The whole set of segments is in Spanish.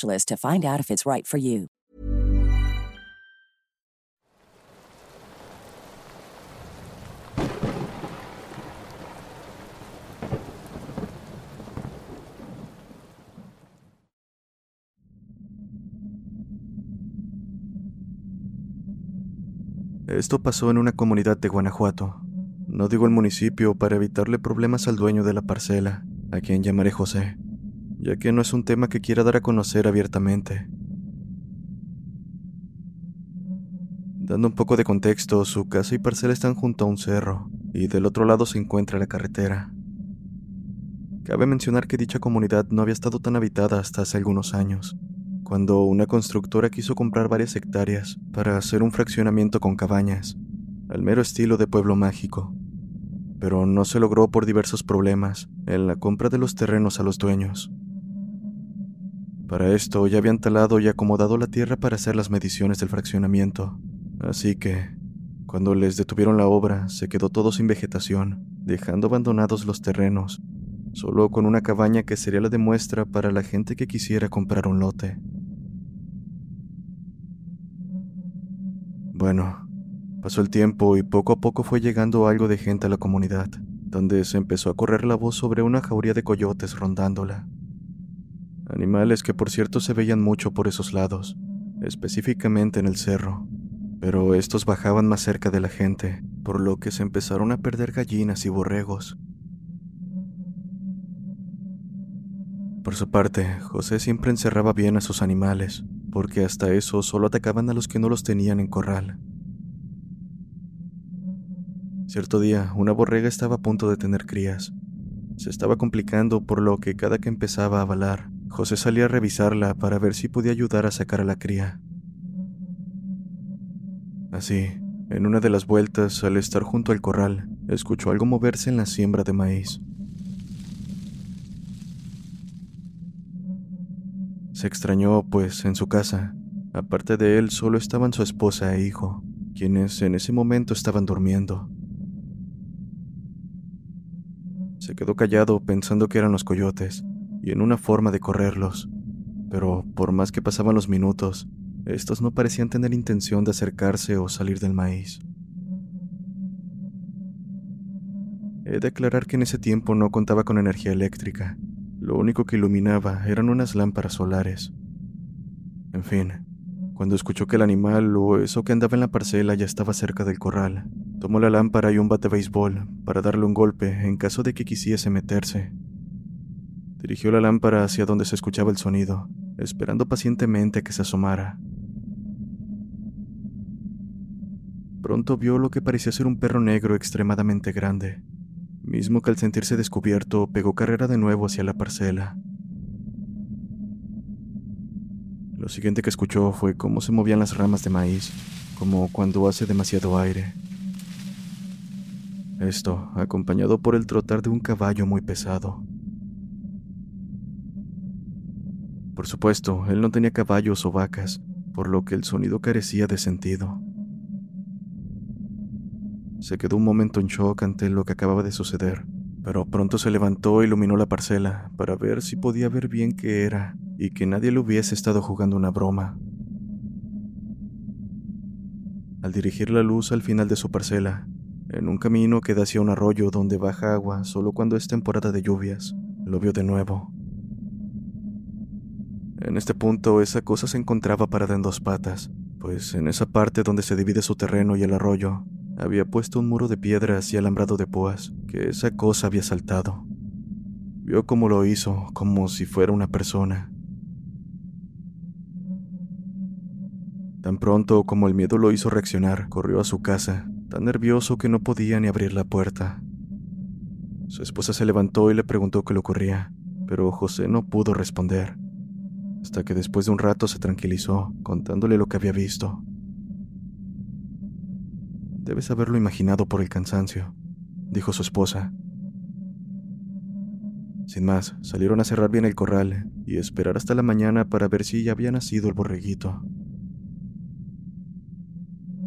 to find out if it's right for you. Esto pasó en una comunidad de Guanajuato. No digo el municipio para evitarle problemas al dueño de la parcela, a quien llamaré José, ya que no es un tema que quiera dar a conocer abiertamente. Dando un poco de contexto, su casa y parcela están junto a un cerro, y del otro lado se encuentra la carretera. Cabe mencionar que dicha comunidad no había estado tan habitada hasta hace algunos años, cuando una constructora quiso comprar varias hectáreas para hacer un fraccionamiento con cabañas, al mero estilo de pueblo mágico. Pero no se logró por diversos problemas en la compra de los terrenos a los dueños. Para esto ya habían talado y acomodado la tierra para hacer las mediciones del fraccionamiento, así que, cuando les detuvieron la obra, se quedó todo sin vegetación, dejando abandonados los terrenos, solo con una cabaña que sería la de muestra para la gente que quisiera comprar un lote. Bueno, pasó el tiempo y poco a poco fue llegando algo de gente a la comunidad, donde se empezó a correr la voz sobre una jauría de coyotes rondándola. Animales que por cierto se veían mucho por esos lados, específicamente en el cerro, pero estos bajaban más cerca de la gente, por lo que se empezaron a perder gallinas y borregos. Por su parte, José siempre encerraba bien a sus animales, porque hasta eso solo atacaban a los que no los tenían en corral. Cierto día, una borrega estaba a punto de tener crías. Se estaba complicando por lo que cada que empezaba a balar, José salía a revisarla para ver si podía ayudar a sacar a la cría. Así, en una de las vueltas, al estar junto al corral, escuchó algo moverse en la siembra de maíz. Se extrañó, pues en su casa, aparte de él, solo estaban su esposa e hijo, quienes en ese momento estaban durmiendo. Se quedó callado pensando que eran los coyotes y en una forma de correrlos, pero por más que pasaban los minutos, estos no parecían tener intención de acercarse o salir del maíz. He de aclarar que en ese tiempo no contaba con energía eléctrica, lo único que iluminaba eran unas lámparas solares. En fin, cuando escuchó que el animal o eso que andaba en la parcela ya estaba cerca del corral, tomó la lámpara y un bate de béisbol para darle un golpe en caso de que quisiese meterse. Dirigió la lámpara hacia donde se escuchaba el sonido, esperando pacientemente a que se asomara. Pronto vio lo que parecía ser un perro negro extremadamente grande, mismo que al sentirse descubierto pegó carrera de nuevo hacia la parcela. Lo siguiente que escuchó fue cómo se movían las ramas de maíz, como cuando hace demasiado aire. Esto, acompañado por el trotar de un caballo muy pesado. Por supuesto, él no tenía caballos o vacas, por lo que el sonido carecía de sentido. Se quedó un momento en shock ante lo que acababa de suceder, pero pronto se levantó e iluminó la parcela para ver si podía ver bien qué era y que nadie le hubiese estado jugando una broma. Al dirigir la luz al final de su parcela, en un camino que da hacia un arroyo donde baja agua solo cuando es temporada de lluvias, lo vio de nuevo. En este punto esa cosa se encontraba parada en dos patas, pues en esa parte donde se divide su terreno y el arroyo, había puesto un muro de piedras y alambrado de púas que esa cosa había saltado. Vio cómo lo hizo, como si fuera una persona. Tan pronto como el miedo lo hizo reaccionar, corrió a su casa, tan nervioso que no podía ni abrir la puerta. Su esposa se levantó y le preguntó qué le ocurría, pero José no pudo responder, hasta que después de un rato se tranquilizó, contándole lo que había visto. Debes haberlo imaginado por el cansancio, dijo su esposa. Sin más, salieron a cerrar bien el corral y esperar hasta la mañana para ver si ya había nacido el borreguito.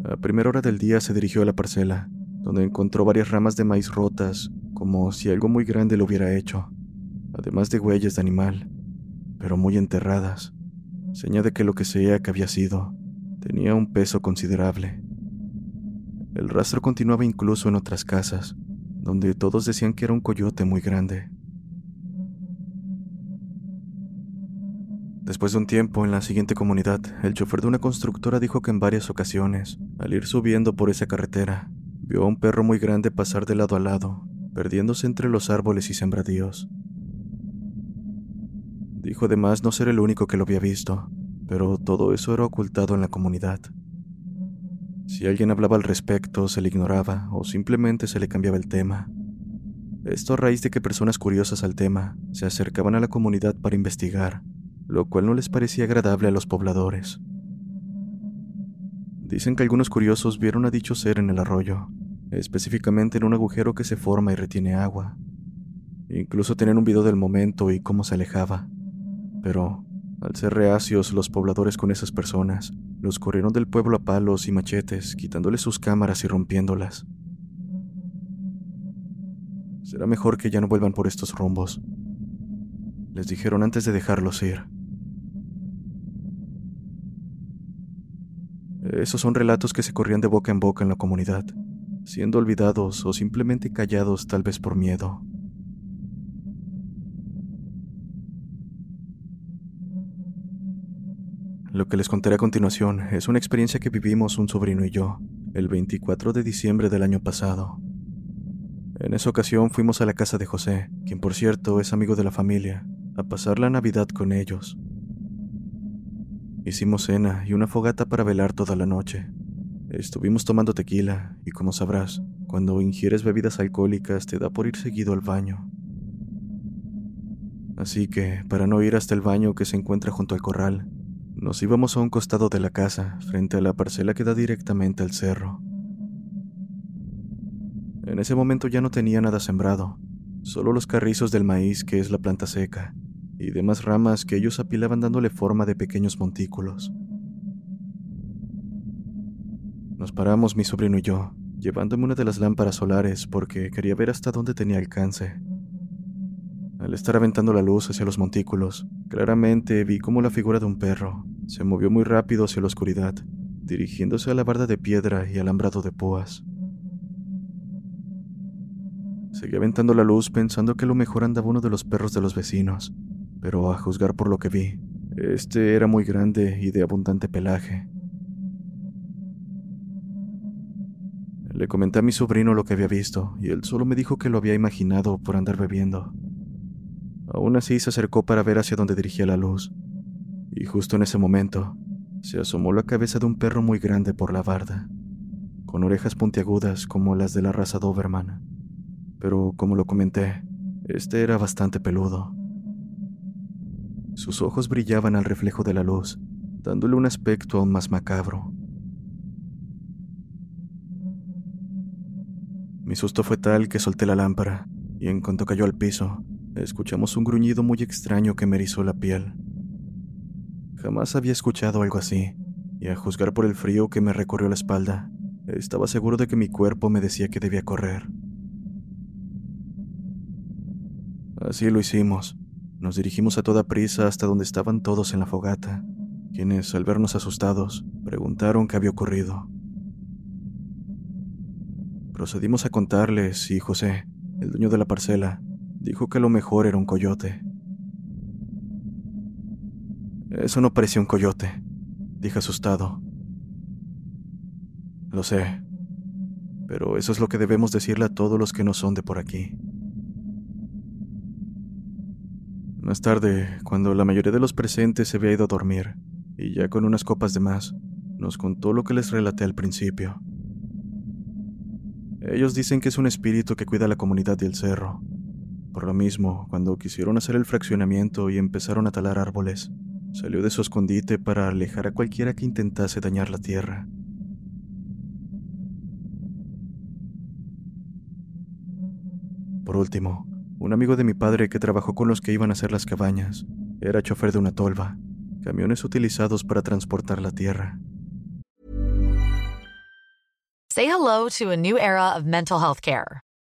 A primera hora del día se dirigió a la parcela, donde encontró varias ramas de maíz rotas, como si algo muy grande lo hubiera hecho, además de huellas de animal, pero muy enterradas, señal de que lo que sea que había sido tenía un peso considerable. El rastro continuaba incluso en otras casas, donde todos decían que era un coyote muy grande. Después de un tiempo en la siguiente comunidad, el chofer de una constructora dijo que en varias ocasiones, al ir subiendo por esa carretera, vio a un perro muy grande pasar de lado a lado, perdiéndose entre los árboles y sembradíos. Dijo además no ser el único que lo había visto, pero todo eso era ocultado en la comunidad. Si alguien hablaba al respecto, se le ignoraba o simplemente se le cambiaba el tema. Esto a raíz de que personas curiosas al tema se acercaban a la comunidad para investigar lo cual no les parecía agradable a los pobladores. Dicen que algunos curiosos vieron a dicho ser en el arroyo, específicamente en un agujero que se forma y retiene agua. Incluso tenían un video del momento y cómo se alejaba. Pero, al ser reacios los pobladores con esas personas, los corrieron del pueblo a palos y machetes, quitándoles sus cámaras y rompiéndolas. Será mejor que ya no vuelvan por estos rumbos, les dijeron antes de dejarlos ir. Esos son relatos que se corrían de boca en boca en la comunidad, siendo olvidados o simplemente callados tal vez por miedo. Lo que les contaré a continuación es una experiencia que vivimos un sobrino y yo, el 24 de diciembre del año pasado. En esa ocasión fuimos a la casa de José, quien por cierto es amigo de la familia, a pasar la Navidad con ellos. Hicimos cena y una fogata para velar toda la noche. Estuvimos tomando tequila y como sabrás, cuando ingieres bebidas alcohólicas te da por ir seguido al baño. Así que, para no ir hasta el baño que se encuentra junto al corral, nos íbamos a un costado de la casa, frente a la parcela que da directamente al cerro. En ese momento ya no tenía nada sembrado, solo los carrizos del maíz que es la planta seca, y demás ramas que ellos apilaban dándole forma de pequeños montículos. Nos paramos mi sobrino y yo, llevándome una de las lámparas solares porque quería ver hasta dónde tenía alcance. Al estar aventando la luz hacia los montículos, claramente vi cómo la figura de un perro se movió muy rápido hacia la oscuridad, dirigiéndose a la barda de piedra y alambrado de púas. Seguí aventando la luz pensando que a lo mejor andaba uno de los perros de los vecinos, pero a juzgar por lo que vi, este era muy grande y de abundante pelaje. Le comenté a mi sobrino lo que había visto, y él solo me dijo que lo había imaginado por andar bebiendo. Aún así se acercó para ver hacia dónde dirigía la luz, y justo en ese momento se asomó la cabeza de un perro muy grande por la barda, con orejas puntiagudas como las de la raza Doberman. Pero como lo comenté, este era bastante peludo. Sus ojos brillaban al reflejo de la luz, dándole un aspecto aún más macabro. Mi susto fue tal que solté la lámpara, y en cuanto cayó al piso, escuchamos un gruñido muy extraño que me erizó la piel. Jamás había escuchado algo así, y a juzgar por el frío que me recorrió la espalda, estaba seguro de que mi cuerpo me decía que debía correr. Así lo hicimos, nos dirigimos a toda prisa hasta donde estaban todos en la fogata, quienes, al vernos asustados, preguntaron qué había ocurrido. Procedimos a contarles y José, el dueño de la parcela, dijo que lo mejor era un coyote. Eso no parecía un coyote, dije asustado. Lo sé, pero eso es lo que debemos decirle a todos los que no son de por aquí. Más tarde, cuando la mayoría de los presentes se había ido a dormir, y ya con unas copas de más, nos contó lo que les relaté al principio. Ellos dicen que es un espíritu que cuida la comunidad del cerro. Por lo mismo, cuando quisieron hacer el fraccionamiento y empezaron a talar árboles, salió de su escondite para alejar a cualquiera que intentase dañar la tierra. Por último, un amigo de mi padre que trabajó con los que iban a hacer las cabañas era chofer de una tolva, camiones utilizados para transportar la tierra. Say hello to a new era of mental health care.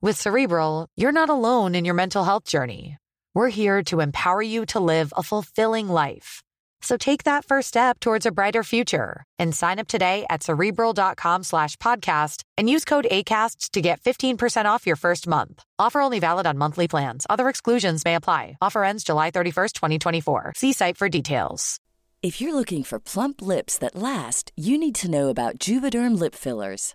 With Cerebral, you're not alone in your mental health journey. We're here to empower you to live a fulfilling life. So take that first step towards a brighter future and sign up today at cerebral.com slash podcast and use code ACasts to get 15% off your first month. Offer only valid on monthly plans. Other exclusions may apply. Offer ends July 31st, 2024. See site for details. If you're looking for plump lips that last, you need to know about Juvederm lip fillers.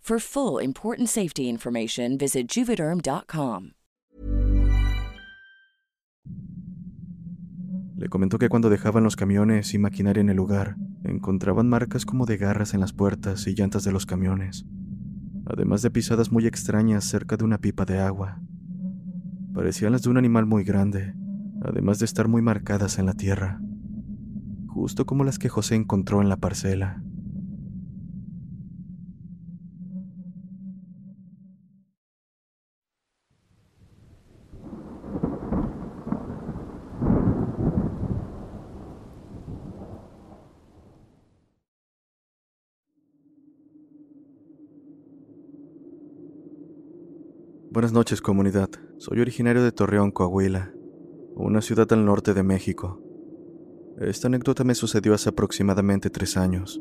For full important safety information, visit juvederm.com. Le comentó que cuando dejaban los camiones y maquinaria en el lugar, encontraban marcas como de garras en las puertas y llantas de los camiones, además de pisadas muy extrañas cerca de una pipa de agua. Parecían las de un animal muy grande, además de estar muy marcadas en la tierra, justo como las que José encontró en la parcela. Buenas noches comunidad, soy originario de Torreón, Coahuila, una ciudad al norte de México. Esta anécdota me sucedió hace aproximadamente tres años.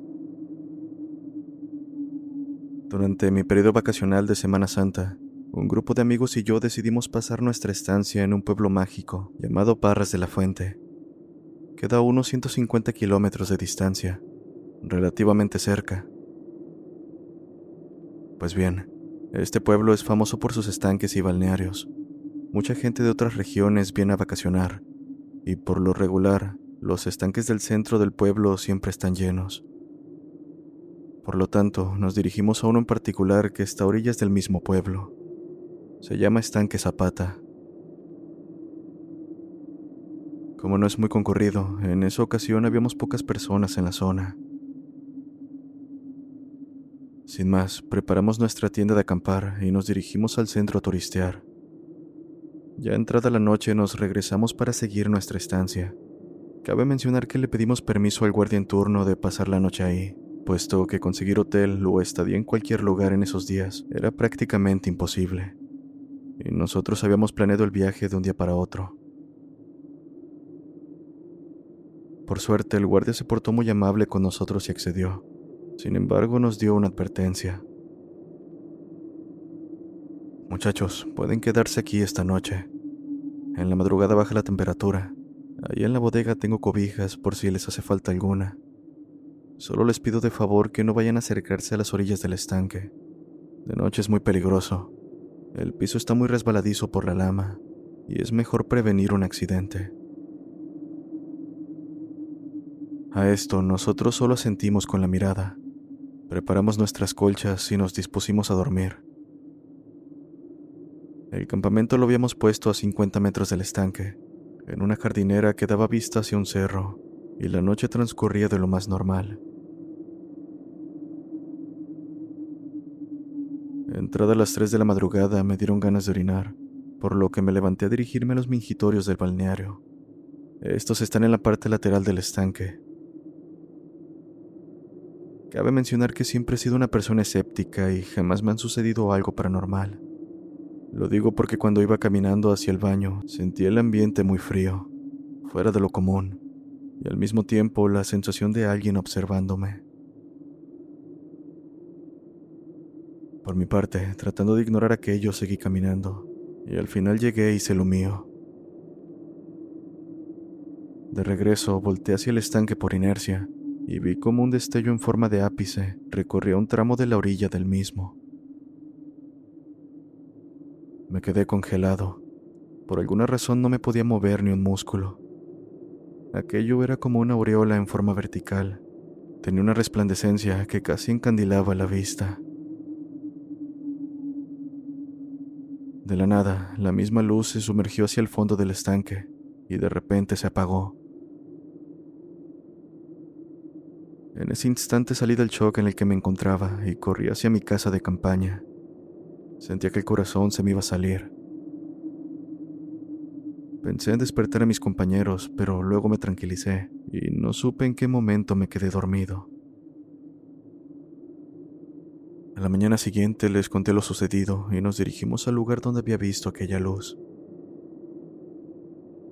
Durante mi periodo vacacional de Semana Santa, un grupo de amigos y yo decidimos pasar nuestra estancia en un pueblo mágico llamado Parras de la Fuente. Queda a unos 150 kilómetros de distancia, relativamente cerca. Pues bien, este pueblo es famoso por sus estanques y balnearios. Mucha gente de otras regiones viene a vacacionar, y por lo regular, los estanques del centro del pueblo siempre están llenos. Por lo tanto, nos dirigimos a uno en particular que está a orillas del mismo pueblo. Se llama Estanque Zapata. Como no es muy concurrido, en esa ocasión habíamos pocas personas en la zona. Sin más, preparamos nuestra tienda de acampar y nos dirigimos al centro a turistear. Ya entrada la noche nos regresamos para seguir nuestra estancia. Cabe mencionar que le pedimos permiso al guardia en turno de pasar la noche ahí, puesto que conseguir hotel o estadía en cualquier lugar en esos días era prácticamente imposible. Y nosotros habíamos planeado el viaje de un día para otro. Por suerte, el guardia se portó muy amable con nosotros y accedió. Sin embargo, nos dio una advertencia. Muchachos, pueden quedarse aquí esta noche. En la madrugada baja la temperatura. Ahí en la bodega tengo cobijas por si les hace falta alguna. Solo les pido de favor que no vayan a acercarse a las orillas del estanque. De noche es muy peligroso. El piso está muy resbaladizo por la lama y es mejor prevenir un accidente. A esto nosotros solo sentimos con la mirada. Preparamos nuestras colchas y nos dispusimos a dormir. El campamento lo habíamos puesto a 50 metros del estanque, en una jardinera que daba vista hacia un cerro, y la noche transcurría de lo más normal. Entrada a las 3 de la madrugada me dieron ganas de orinar, por lo que me levanté a dirigirme a los mingitorios del balneario. Estos están en la parte lateral del estanque, Cabe mencionar que siempre he sido una persona escéptica y jamás me han sucedido algo paranormal. Lo digo porque cuando iba caminando hacia el baño sentí el ambiente muy frío, fuera de lo común, y al mismo tiempo la sensación de alguien observándome. Por mi parte, tratando de ignorar aquello, seguí caminando, y al final llegué y hice lo mío. De regreso, volteé hacia el estanque por inercia y vi como un destello en forma de ápice recorría un tramo de la orilla del mismo. Me quedé congelado. Por alguna razón no me podía mover ni un músculo. Aquello era como una aureola en forma vertical. Tenía una resplandecencia que casi encandilaba la vista. De la nada, la misma luz se sumergió hacia el fondo del estanque y de repente se apagó. En ese instante salí del shock en el que me encontraba y corrí hacia mi casa de campaña. Sentía que el corazón se me iba a salir. Pensé en despertar a mis compañeros, pero luego me tranquilicé y no supe en qué momento me quedé dormido. A la mañana siguiente les conté lo sucedido y nos dirigimos al lugar donde había visto aquella luz.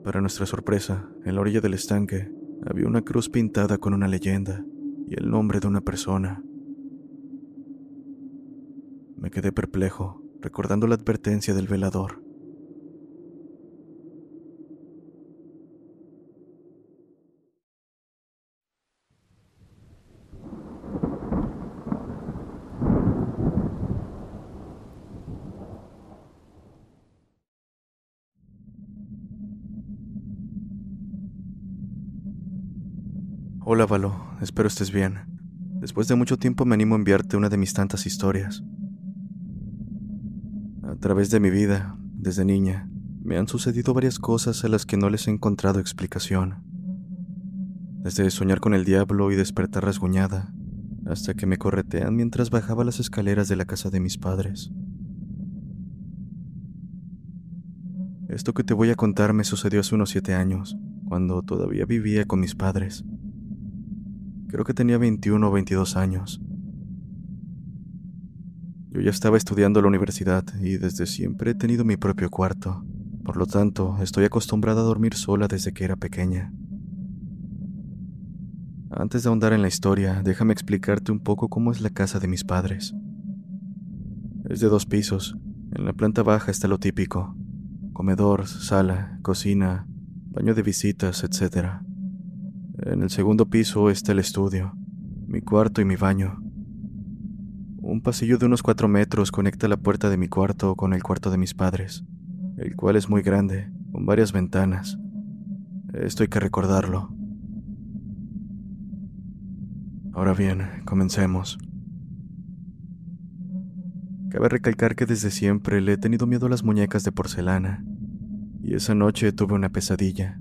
Para nuestra sorpresa, en la orilla del estanque había una cruz pintada con una leyenda y el nombre de una persona. Me quedé perplejo, recordando la advertencia del velador. Hola, Valo, espero estés bien. Después de mucho tiempo me animo a enviarte una de mis tantas historias. A través de mi vida, desde niña, me han sucedido varias cosas a las que no les he encontrado explicación. Desde soñar con el diablo y despertar rasguñada, hasta que me corretean mientras bajaba las escaleras de la casa de mis padres. Esto que te voy a contar me sucedió hace unos siete años, cuando todavía vivía con mis padres. Creo que tenía 21 o 22 años. Yo ya estaba estudiando la universidad y desde siempre he tenido mi propio cuarto. Por lo tanto, estoy acostumbrada a dormir sola desde que era pequeña. Antes de ahondar en la historia, déjame explicarte un poco cómo es la casa de mis padres. Es de dos pisos. En la planta baja está lo típico. Comedor, sala, cocina, baño de visitas, etc. En el segundo piso está el estudio, mi cuarto y mi baño. Un pasillo de unos cuatro metros conecta la puerta de mi cuarto con el cuarto de mis padres, el cual es muy grande, con varias ventanas. Esto hay que recordarlo. Ahora bien, comencemos. Cabe recalcar que desde siempre le he tenido miedo a las muñecas de porcelana, y esa noche tuve una pesadilla.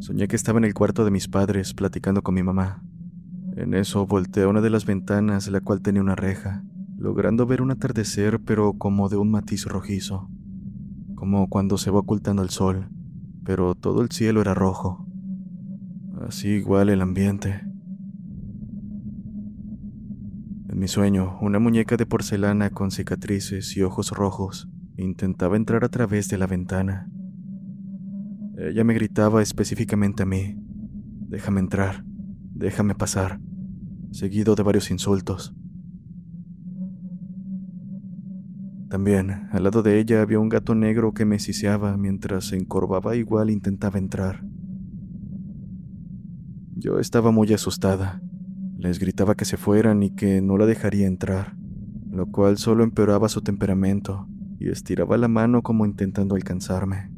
Soñé que estaba en el cuarto de mis padres platicando con mi mamá. En eso volteé a una de las ventanas, la cual tenía una reja, logrando ver un atardecer pero como de un matiz rojizo, como cuando se va ocultando el sol, pero todo el cielo era rojo. Así igual el ambiente. En mi sueño, una muñeca de porcelana con cicatrices y ojos rojos intentaba entrar a través de la ventana. Ella me gritaba específicamente a mí. déjame entrar, déjame pasar, seguido de varios insultos. También, al lado de ella había un gato negro que me siseaba mientras se encorvaba igual intentaba entrar. Yo estaba muy asustada. Les gritaba que se fueran y que no la dejaría entrar, lo cual solo empeoraba su temperamento y estiraba la mano como intentando alcanzarme.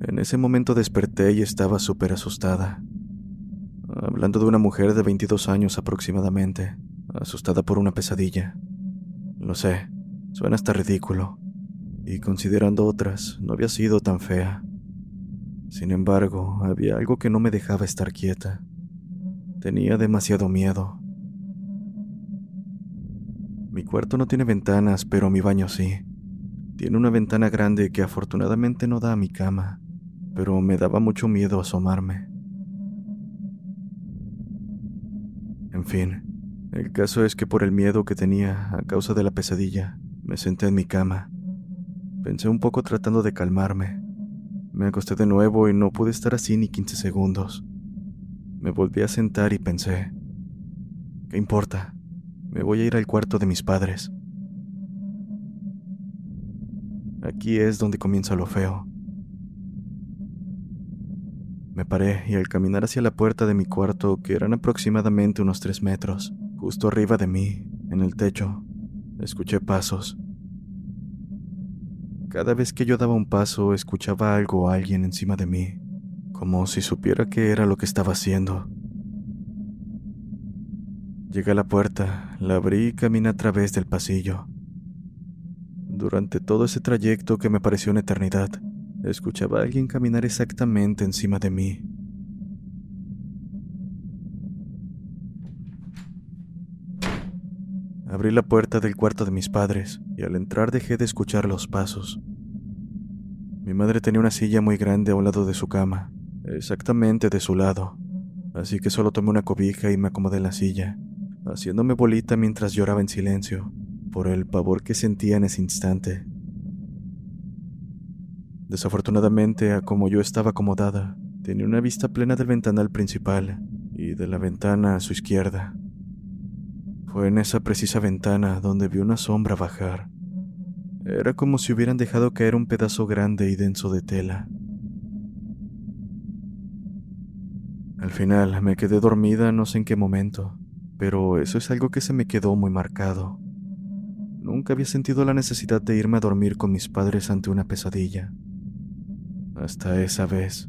En ese momento desperté y estaba súper asustada hablando de una mujer de 22 años aproximadamente, asustada por una pesadilla. Lo sé, suena hasta ridículo, y considerando otras, no había sido tan fea. Sin embargo, había algo que no me dejaba estar quieta. Tenía demasiado miedo. Mi cuarto no tiene ventanas, pero mi baño sí. Tiene una ventana grande que afortunadamente no da a mi cama, pero me daba mucho miedo asomarme. En fin, el caso es que por el miedo que tenía a causa de la pesadilla, me senté en mi cama. Pensé un poco tratando de calmarme. Me acosté de nuevo y no pude estar así ni 15 segundos. Me volví a sentar y pensé, ¿qué importa? Me voy a ir al cuarto de mis padres. Aquí es donde comienza lo feo. Me paré y al caminar hacia la puerta de mi cuarto, que eran aproximadamente unos tres metros, justo arriba de mí, en el techo, escuché pasos. Cada vez que yo daba un paso, escuchaba algo o alguien encima de mí, como si supiera qué era lo que estaba haciendo. Llegué a la puerta, la abrí y caminé a través del pasillo. Durante todo ese trayecto que me pareció una eternidad, Escuchaba a alguien caminar exactamente encima de mí. Abrí la puerta del cuarto de mis padres y al entrar dejé de escuchar los pasos. Mi madre tenía una silla muy grande a un lado de su cama, exactamente de su lado, así que solo tomé una cobija y me acomodé en la silla, haciéndome bolita mientras lloraba en silencio, por el pavor que sentía en ese instante. Desafortunadamente, a como yo estaba acomodada, tenía una vista plena del ventanal principal y de la ventana a su izquierda. Fue en esa precisa ventana donde vi una sombra bajar. Era como si hubieran dejado caer un pedazo grande y denso de tela. Al final me quedé dormida no sé en qué momento, pero eso es algo que se me quedó muy marcado. Nunca había sentido la necesidad de irme a dormir con mis padres ante una pesadilla hasta esa vez.